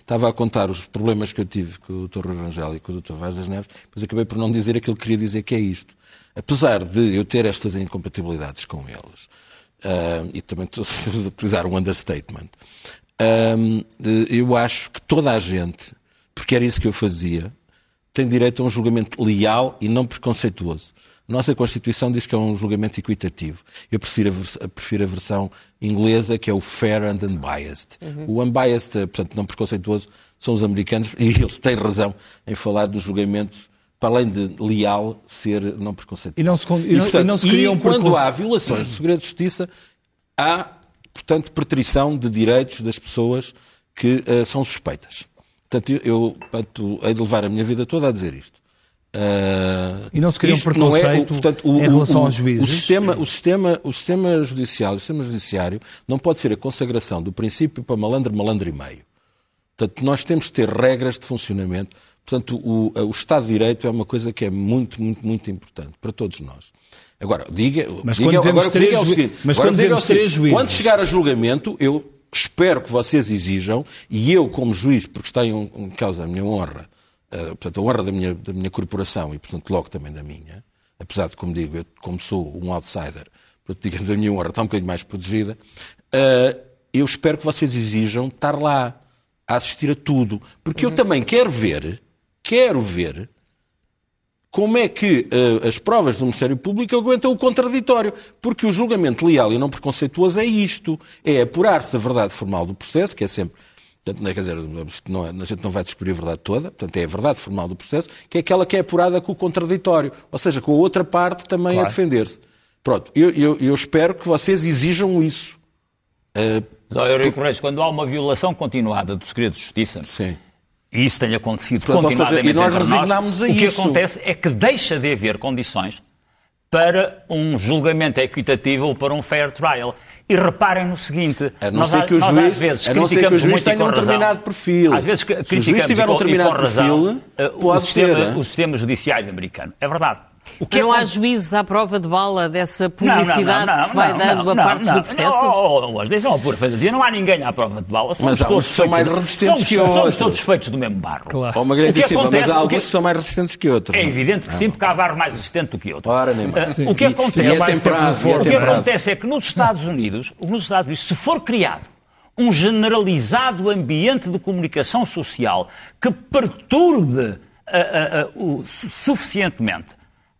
estava a contar os problemas que eu tive com o Dr. Rangel e com o Dr. Vaz das Neves, mas acabei por não dizer aquilo que queria dizer, que é isto. Apesar de eu ter estas incompatibilidades com eles, ah, e também estou a utilizar um understatement, Hum, eu acho que toda a gente, porque era isso que eu fazia, tem direito a um julgamento leal e não preconceituoso. A nossa Constituição diz que é um julgamento equitativo. Eu prefiro a, prefiro a versão inglesa, que é o fair and unbiased. O unbiased, eh, portanto, não preconceituoso, são os americanos, e eles têm razão em falar dos julgamentos, para além de leal, ser não preconceituoso. E não se con- e não- e não se cria um quando há violações de segredo de justiça, há, portanto, preterição de direitos das pessoas que eh, são suspeitas. Portanto, eu, eu portanto, hei de levar a minha vida toda a dizer isto. Ah, E não se cria um isto não preconceito em relação aos juízes? O sistema, o, sistema, o sistema judicial, o sistema judiciário não pode ser a consagração do princípio para malandro, malandro e meio. Portanto, nós temos que ter regras de funcionamento. Portanto, o, o Estado de Direito é uma coisa que é muito, muito, muito importante para todos nós. Agora, diga, Mas diga, quando vemos agora diga três é ju- seguinte, mas agora quando diga vemos três juízes- Quando chegar a julgamento, eu espero que vocês exijam, e eu, como juiz, porque está em, um- em causa a minha honra, eh, portanto, a honra da minha, da minha corporação e, portanto, logo também da minha, apesar de, como digo, eu, como sou um outsider, portanto, digamos, a minha honra está um bocadinho mais protegida, eh, eu espero que vocês exijam estar lá, a assistir a tudo. Porque eu também quero ver, quero ver, como é que eh, as provas do Ministério Público aguentam o contraditório. Porque o julgamento leal e não preconceituoso é isto. É apurar-se a verdade formal do processo, que é sempre. Portanto, não é, quer dizer, não é- a gente não vai descobrir a verdade toda, portanto, é a verdade formal do processo, que é aquela que é apurada com o contraditório. Ou seja, com a outra parte também a defender-se. Pronto, eu, eu- eu espero que vocês exijam isso. Eh, Só Eurico quando há uma violação continuada do segredo de justiça, sim. E isso tenha acontecido Portanto, seja, continuadamente e nós entre resignámos nós, a o que isso. acontece é que deixa de haver condições para um julgamento equitativo ou para um fair trial. E reparem no seguinte, A não nós, ser que o nós juiz- às vezes a não ser que o criticamos juiz muito tenha um razão. determinado perfil. Às vezes Se o juiz criticamos tiver e com, um determinado com razão perfil, eh, o, sistema, ser, eh? o sistema judiciário americano. É verdade. O que Não há acontece- juízes à prova de bala dessa Não, não, publicidade não, não, que se vai não, dando não, a não, não, do processo? Não, oh, oh, oh, deixa uma pura fantasia. Não há ninguém à prova de bala. Somos Mas há todos que são mais resistentes somos, que Somos outros. todos feitos do mesmo barro. Claro. Margarida O que Silva, mas acontece- há alguns que são mais resistentes que outros. É não? evidente que sim, porque há barro mais resistente do que outro. Ora, nem mais. Ah. O que acontece, é é que acontece é nos Estados Unidos, nos Estados Unidos, se for criado um generalizado ambiente de comunicação social que perturbe ah, ah, ah, o- su- suficientemente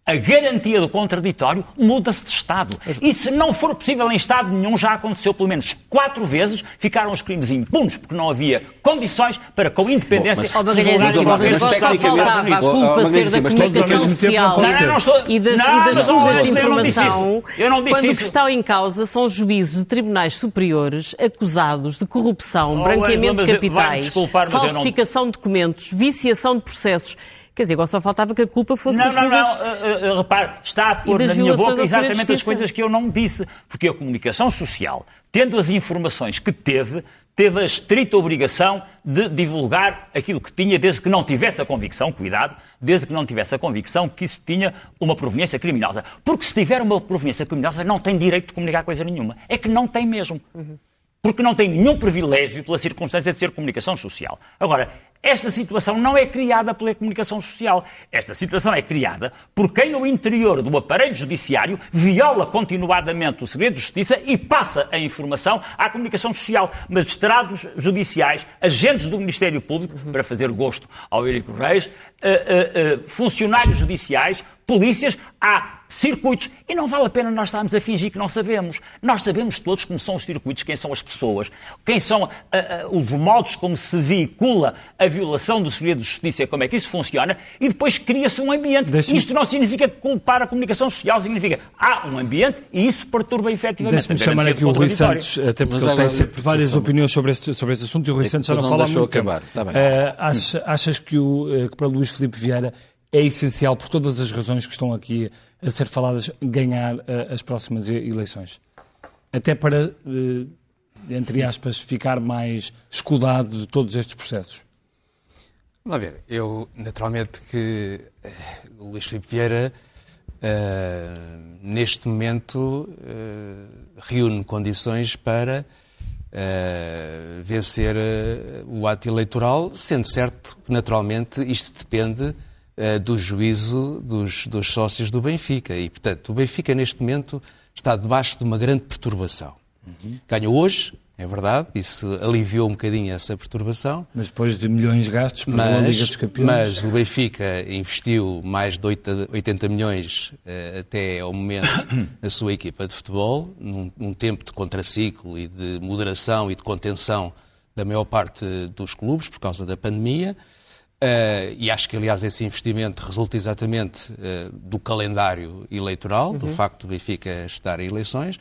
a garantia do contraditório muda-se de Estado. E se não for possível em Estado nenhum, já aconteceu pelo menos quatro vezes, ficaram os crimes impunes porque não havia condições para, com independência, Bom, mas, se julgar mas, mas, tecnicamente... a culpa ser da comunicação social. e das, não, e das fugas de informação, eu não disse quando o que estão em causa são juízes de tribunais superiores acusados de corrupção, oh, branqueamento de capitais, falsificação de documentos, viciação de processos. Quer dizer, agora só faltava que a culpa fosse não, não, não, uh, uh, repare, está a pôr na minha boca exatamente as coisas que eu não disse. Porque a comunicação social, tendo as informações que teve, teve a estrita obrigação de divulgar aquilo que tinha, desde que não tivesse a convicção, cuidado, desde que não tivesse a convicção que isso tinha uma proveniência criminosa. Porque se tiver uma proveniência criminosa, não tem direito de comunicar coisa nenhuma. É que não tem mesmo. Uhum porque não tem nenhum privilégio pela circunstância de ser comunicação social. Agora, esta situação não é criada pela comunicação social. Esta situação é criada por quem no interior do aparelho judiciário viola continuadamente o segredo de justiça e passa a informação à comunicação social. Magistrados judiciais, agentes do Ministério Público, para fazer gosto ao Eurico Reis, uh, uh, uh, funcionários judiciais, polícias, há circuitos. E não vale a pena nós estarmos a fingir que não sabemos. Nós sabemos todos como são os circuitos, quem são as pessoas, quem são uh, uh, os modos como se veicula a violação do segredo de justiça, como é que isso funciona, e depois cria-se um ambiente. Isto não significa culpar a comunicação social, significa há um ambiente e isso perturba efetivamente. Deixe-me chamar aqui o Rui Santos, até porque ele tem sempre várias opiniões sobre este, sobre este assunto e o Rui Santos já não, não fala muito. Acabar. Tá bem. Uh, achas, achas que, o, que para Luís Filipe Vieira é essencial, por todas as razões que estão aqui a ser faladas, ganhar uh, as próximas eleições. Até para, uh, entre aspas, ficar mais escudado de todos estes processos. Vamos lá ver. Eu, naturalmente, que uh, o Luís Filipe Vieira, neste momento, reúne condições para vencer o ato eleitoral, sendo certo que, naturalmente, isto depende uh, do juízo dos, dos sócios do Benfica. E, portanto, o Benfica, neste momento, está debaixo de uma grande perturbação. Uhum. Ganhou hoje, é verdade, isso aliviou um bocadinho essa perturbação. Mas depois de milhões gastos para a Liga dos Campeões. Mas o Benfica investiu mais de 80 milhões uh, até ao momento na sua equipa de futebol, num, num, tempo de contraciclo e de moderação e de contenção da maior parte dos clubes por causa da pandemia. Uh, e acho que, aliás, esse investimento resulta exatamente uh, do calendário eleitoral, uhum. do facto do Benfica estar em eleições,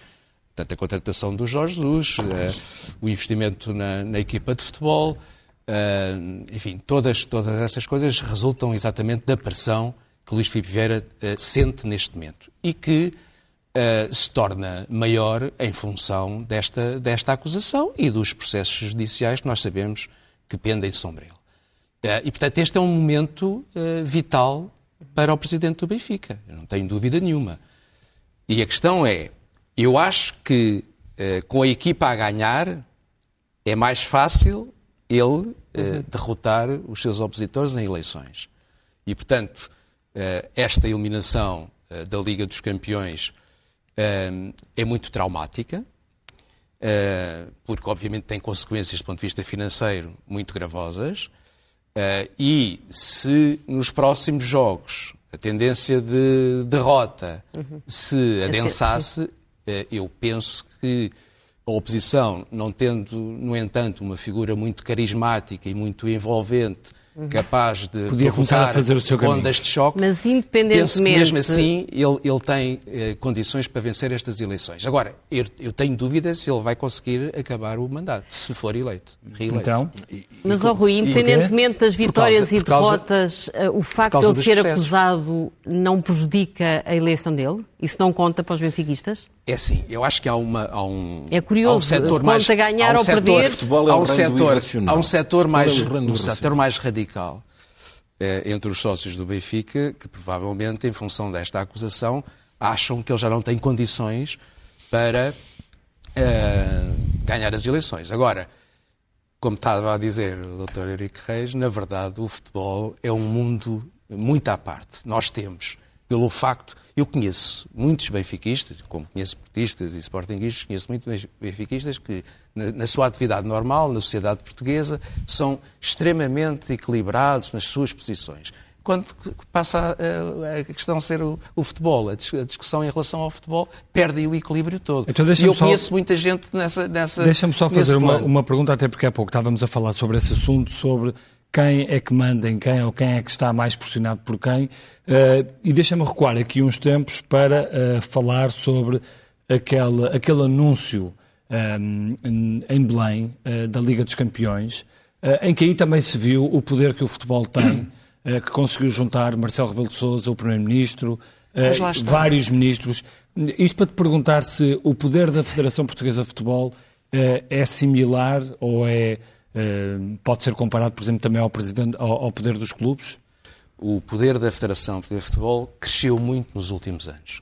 portanto, a contratação do Jorge Jesus, uh, o investimento na, na, equipa de futebol, enfim, todas, todas essas coisas resultam exatamente da pressão que Luís Filipe Vieira sente neste momento e que se torna maior em função desta, desta acusação e dos processos judiciais que nós sabemos que pendem sobre ele. Eh, e, portanto, este é um momento uh, vital para o presidente do Benfica, eu não tenho dúvida nenhuma. E a questão é: eu acho que uh, com a equipa a ganhar é mais fácil ele uh, derrotar os seus opositores em eleições. E, portanto, esta eliminação da Liga dos Campeões é muito traumática, porque, obviamente, tem consequências do ponto de vista financeiro muito gravosas. Uh, e se nos próximos jogos a tendência de derrota uhum. se é adensasse, uh, eu penso que a oposição, não tendo, no entanto, uma figura muito carismática e muito envolvente. Capaz de Podia começar a fazer o seu ondas de choque. Mas independentemente... Penso que mesmo assim ele, ele tem eh, condições para vencer estas eleições. Agora, eu, eu, tenho dúvidas se ele vai conseguir acabar o mandato, se for eleito, reeleito. Então, e, Mas, ó Rui, independentemente das vitórias causa, e derrotas, causa, eh, o facto de ele ser processos. acusado não prejudica a eleição dele? Isso não conta para os benfiquistas? É sim, eu acho que há, uma, há um. É curioso, há um setor mais, ganhar um ou setor, perder. Futebol é há um setor, há um setor mais, um setor mais radical é, entre os sócios do Benfica que provavelmente, em função desta acusação, acham que ele já não tem condições para uh, ganhar as eleições. Agora, como estava a dizer o Dr. Henrique Reis, na verdade o futebol é um mundo muito à parte. Nós temos, pelo facto eu conheço muitos benfiquistas, como conheço portistas e sportinguistas, conheço muitos benfiquistas que, na, na, sua atividade normal, na sociedade portuguesa, são extremamente equilibrados nas suas posições. quando passa a, a questão a ser o, o futebol, a, dis, a, discussão em relação ao futebol, perde o equilíbrio todo. Então, e eu só... conheço muita gente nessa. nessa Deixa-me só fazer uma, uma pergunta, até porque há pouco estávamos a falar sobre esse assunto, sobre quem é que manda em quem ou quem é que está mais pressionado por quem. Uh, e deixa-me recuar aqui uns tempos para uh, falar sobre aquele, aquele anúncio um, eh, em Belém uh, da Liga dos Campeões, em que aí também se viu o poder que o futebol tem, que conseguiu juntar Marcelo Rebelo de Sousa, o Primeiro-Ministro, vários ministros. Isto para te perguntar se o poder da Federação Portuguesa de Futebol é similar ou é pode ser comparado, por exemplo, também ao, presidente, ao, ao, poder dos clubes? O poder da Federação de Futebol cresceu muito nos últimos anos.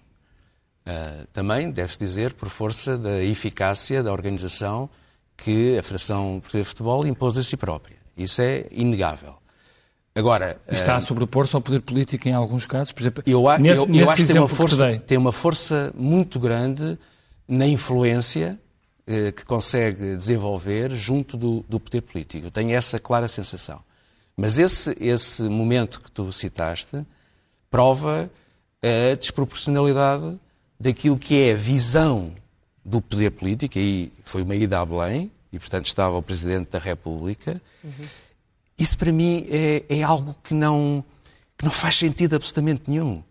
Uh, também, deve-se dizer, por força da eficácia da organização que a Federação de Futebol impôs a si própria. Isso é inegável. Agora, está a sobrepor-se ao poder político em alguns casos, por exemplo. Eu, nesse, eu, eu acho que tem uma, força, que tem uma força muito grande na influência eh, que consegue desenvolver junto do, do poder político. Eu tenho essa clara sensação. Mas esse, esse momento que tu citaste prova a desproporcionalidade daquilo que é a visão do poder político, aí foi uma ida a Belém, e portanto estava o Presidente da República. Uhum. Isso para mim é, é algo que não, que não faz sentido absolutamente nenhum.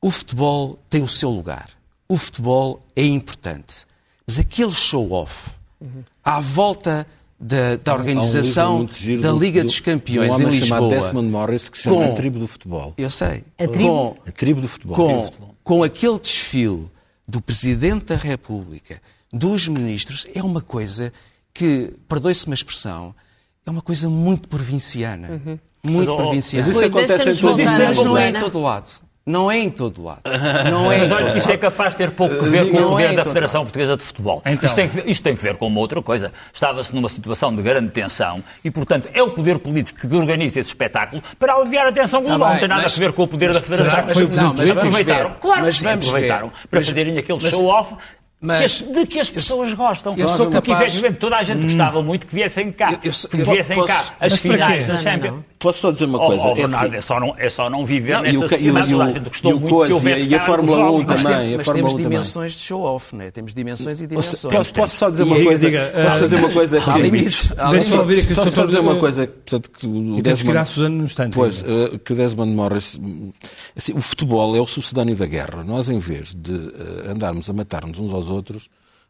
O futebol tem o seu lugar. O futebol é importante. Mas aquele show-off uhum. à volta da, da organização um da Liga do, dos Campeões um em Lisboa. chamado Desmond Morris que se chama com, a Tribo do Futebol. Eu sei. A Tribo, com, a tribo do Futebol. Com, com aquele desfile do Presidente da República, dos ministros, é uma coisa que, perdoe-se uma expressão, é uma coisa muito provinciana. Uhum. Muito mas, provinciana. Mas isso acontece em todo, não é em todo lado. Não é em todo lado. Não é Mas olha, isso é capaz de ter pouco a ver com o poder é da Federação lado. Portuguesa de Futebol. Então. Isto, tem que ver, isto tem que ver com uma outra coisa. Estava-se numa situação de grande tensão e, portanto, é o poder político que organiza esse espetáculo para aliviar a tensão global. Tá não tem nada mas, a ver com o poder da Federação. Foi não, mas aproveitaram, claro mas que sim, aproveitaram ver. para mas, fazerem aquele show-off mas, que as, de que as pessoas eu, gostam. Eu sou capaz... Porque, efetivamente, toda a gente gostava muito que viessem cá. Eu, eu, que viessem posso, cá as finais da Champions. Posso só dizer uma coisa? Oh, oh, Ronaldo, é, é, só não, é só não viver não, nesta sociedade. Toda a gente gostou muito que houvesse E a Fórmula 1 também. Mas temos dimensões de show-off, né? Temos dimensões e dimensões. Posso, posso só dizer uma coisa? Posso dizer uma coisa? Há limites. Deixa-me ouvir aqui só dizer uma coisa. Portanto, que o e temos que ir à Susana no instante. Pois, eh, que o Desmond Morris... Assim, o futebol é o sucedâneo da guerra. Nós, em vez de eh, andarmos a matar-nos uns aos outros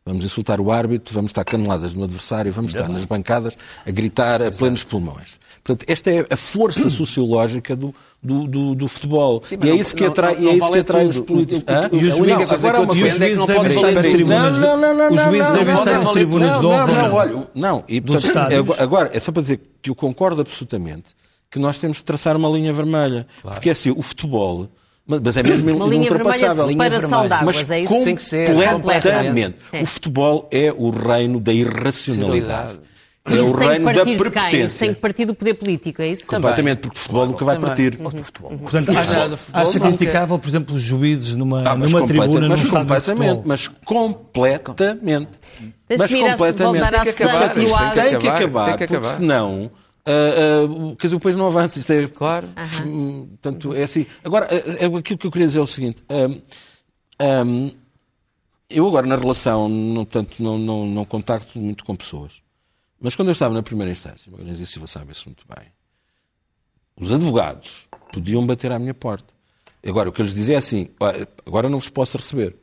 vamos insultar o árbitro, vamos estar caneladas no adversário, vamos estar nas bancadas a gritar Exato. a plenos pulmões. Portanto, esta é a força sociológica do, do, do, do futebol. Sim, e é isso que atrai, não, não, é isso que atrai os políticos. e os juízes, agora uma coisa devem estar nas tribunas. Não, não, não, os juízes devem estar nas tribunas de honra. Não, olha, não. E, portanto, agora, é só para dizer que eu concordo absolutamente que nós temos de traçar uma linha vermelha. Claro. Porque é assim, o futebol mas é mesmo uma inultrapassável. Linha de separação de águas, é isso? Tem que ser. Completamente. O futebol é o reino da irracionalidade. É o reino da prepotência. Tem que partir do poder político, é isso? Completamente, porque o futebol nunca vai partir. Uhum. Portanto, acha, acha criticável, por exemplo, os juízes numa, ah, numa tribuna mas completamente, mas completamente. Mas completamente. Tem que acabar. Tem que acabar, porque senão Uh, uh, quer dizer, depois não avança. Isto é, claro. Uhum. Portanto, é assim. Agora, aquilo que eu queria dizer é o seguinte. Um, eu agora na relação, não, tanto, não, não, não contacto muito com pessoas. Mas quando eu estava na primeira instância, Magalhães e Silva sabe isso muito bem, os advogados podiam bater à minha porta. Agora, o que eles dizem é assim, agora não vos posso receber.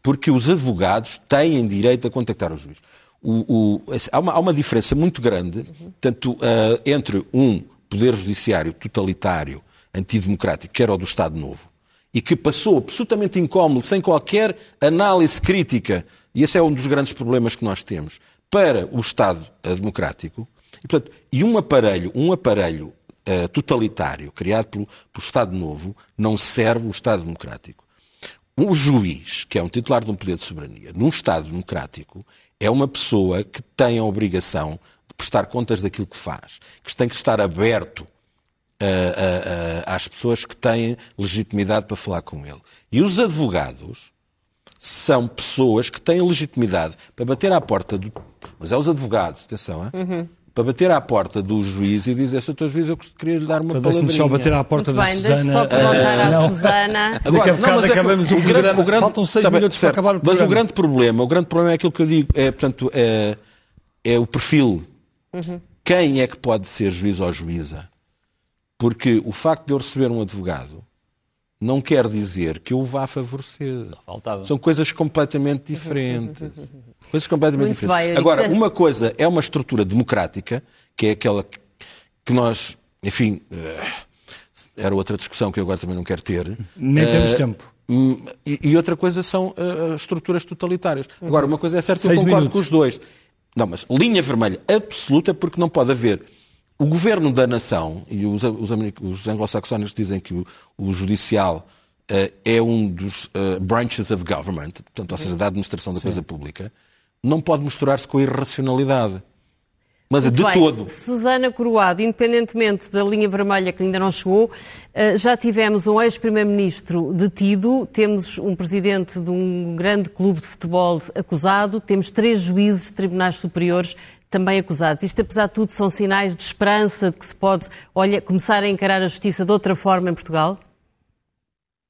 Porque os advogados têm direito a contactar o juiz o, o, há, uma, há, uma, diferença muito grande uhum. tanto, uh, entre um poder judiciário totalitário, antidemocrático, que era o do Estado Novo, e que passou absolutamente incómodo, sem qualquer análise crítica, e esse é um dos grandes problemas que nós temos, para o Estado uh, democrático, e, portanto, e um aparelho, um aparelho uh, totalitário criado pelo, pelo Estado Novo não serve o Estado democrático. O juiz, que é um titular de um poder de soberania, num Estado democrático, é uma pessoa que tem a obrigação de prestar contas daquilo que faz, que tem que estar aberto a, a, a, às pessoas que têm legitimidade para falar com ele. E os advogados são pessoas que têm legitimidade para bater à porta do. Mas é os advogados, atenção, é? Uhum. Para bater à porta do juiz e dizer, Sr. Juiz, eu queria lhe dar uma então, palavrinha. só bater à porta Muito da bem, Susana. só perguntar uh, à Susana. Daqui a bocado é acabamos o, programa. grande- o grande- Faltam seis tá minutos certo. para acabar o programa. Mas o grande problema, o grande problema é aquilo que eu digo, é, portanto, é, é o perfil. Quem é que pode ser juiz ou juíza? Porque o facto de eu receber um advogado não quer dizer que eu o vá favorecer. Faltava. São coisas completamente diferentes. Coisas completamente Muito diferentes. bem, Agora, uma coisa é uma estrutura democrática, que é aquela que- nós, enfim, eh, era outra discussão que eu agora também não quero ter. Nem temos Eh, tempo. hum, E, e outra coisa são eh, estruturas totalitárias. Agora, uma coisa é certa, eu Seis concordo minutos. com os dois. Não, mas linha vermelha absoluta, porque não pode haver o governo da nação, e os, os, os anglo-saxónicos dizem que o, o judicial eh, é um dos branches of government, portanto, ou seja, da administração da coisa pública, não pode misturar-se com a irracionalidade. Mas Muito de bem. todo. Susana Coroado, independentemente da linha vermelha que ainda não chegou, eh, já tivemos um ex-primeiro-ministro detido, temos um presidente de um grande clube de futebol acusado, temos três juízes de tribunais superiores também acusados. Isto, apesar de tudo, são sinais de esperança de que se pode olha, começar a encarar a justiça de outra forma em Portugal?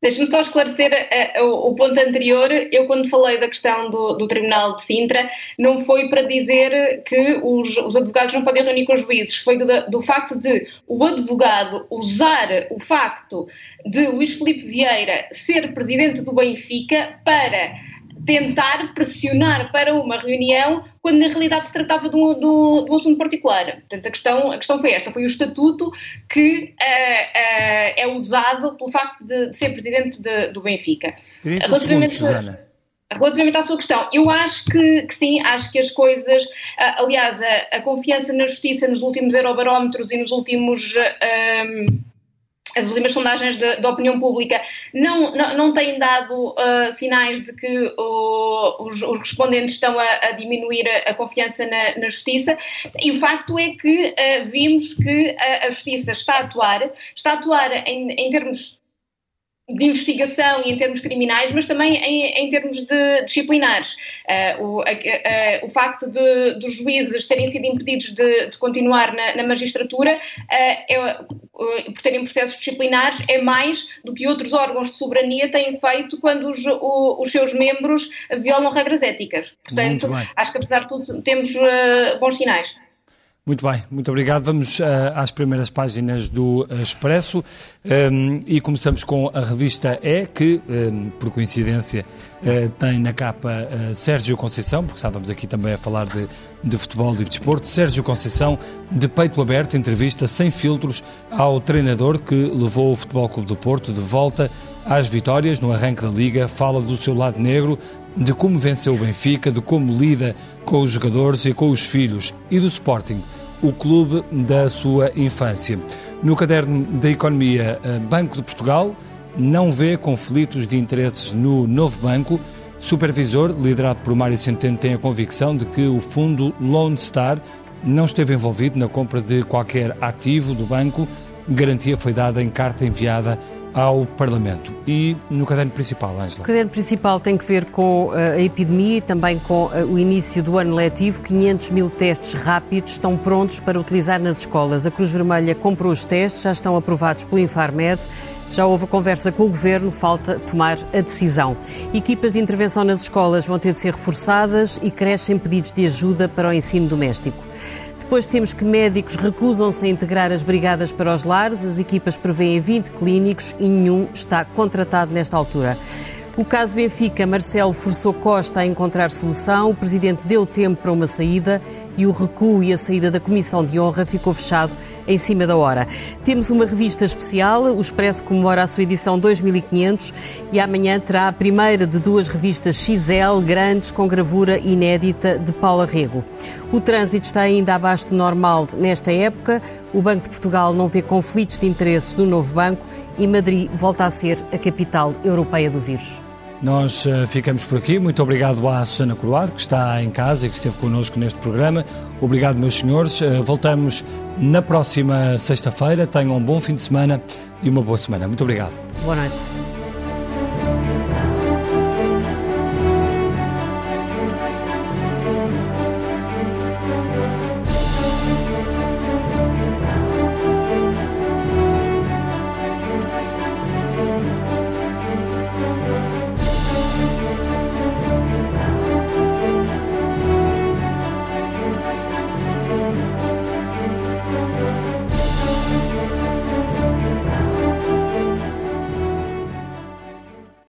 Deixe-me só esclarecer eh, o, o ponto anterior. Eu, quando falei da questão do, do Tribunal de Sintra, não foi para dizer que os, os advogados não podem reunir com os juízes, foi do, do facto de o advogado usar o facto de Luís Filipe Vieira ser presidente do Benfica para tentar pressionar para uma reunião quando na realidade se tratava de um, de um- de um assunto particular. Portanto, a questão, a questão foi esta, foi o estatuto que eh, eh, é usado pelo facto de, de ser presidente de- do Benfica. 30 segundos. Relativamente à sua questão, eu acho que, que sim, acho que as coisas, ah, aliás, a, a confiança na justiça nos últimos eurobarómetros e nos últimos. ah, as últimas sondagens de opinião pública não, não, não têm dado ah, sinais de que oh, os, os respondentes estão a, a diminuir a, a confiança na, na justiça. E o facto é que ah, vimos que a, a justiça está a atuar, está a atuar em, em termos de investigação e em termos criminais, mas também em, em termos de disciplinares. Ah, o, a- a- o facto de, dos juízes terem sido impedidos de, de continuar na, na magistratura ah, é, ah, por terem processos disciplinares é mais do que outros órgãos de soberania têm feito quando os, o- os seus membros violam regras éticas. Portanto, acho que apesar de tudo temos bons sinais. Muito bem, muito obrigado. Vamos ah, às primeiras páginas do ah, Expresso Ahm, e começamos com a revista E, que, ahm, por coincidência, ah, tem na capa ah, Sérgio Conceição, porque estávamos aqui também a falar de, de futebol e de desporto. Sérgio Conceição, de peito aberto, entrevista sem filtros ao treinador que levou o Futebol Clube do Porto de volta às vitórias no arranque da Liga, fala do seu lado negro, de como venceu o Benfica, de como lida com os jogadores e com os filhos e do Sporting, o clube da sua infância. No caderno da Economia, eh, Banco de Portugal não vê conflitos de interesses no novo banco. Supervisor, liderado por Mário Centeno, tem a convicção de que o fundo Lone Star não esteve envolvido na compra de qualquer ativo do banco. Garantia foi dada em carta enviada ao Parlamento. E no caderno principal, Ângela. O caderno principal tem que ver com eh, a epidemia e também com eh, o início do ano letivo. 500 mil testes rápidos estão prontos para utilizar nas escolas. A Cruz Vermelha comprou os testes, já estão aprovados pelo Infarmed. Já houve conversa com o Governo, falta tomar a decisão. Equipas de intervenção nas escolas vão ter de ser reforçadas e crescem pedidos de ajuda para o ensino doméstico. Depois temos que médicos recusam-se a integrar as brigadas para os lares. As equipas prevêem 20 clínicos e nenhum está contratado nesta altura. O caso Benfica, Marcelo forçou Costa a encontrar solução. O presidente deu tempo para uma saída e o recuo e a saída da Comissão de Honra ficou fechado em cima da hora. Temos uma revista especial, o Expresso comemora a sua edição 2500 e amanhã terá a primeira de duas revistas XL grandes com gravura inédita de Paula Rego. O trânsito está ainda abaixo do normal nesta época. O Banco de Portugal não vê conflitos de interesses no novo banco e Madrid volta a ser a capital europeia do vírus. Nós eh, ficamos por aqui. Muito obrigado à Susana Coroado, que está em casa e que esteve connosco neste programa. Obrigado, meus senhores. Eh, voltamos na próxima sexta-feira. Tenham um bom fim de semana e uma boa semana. Muito obrigado. Boa noite.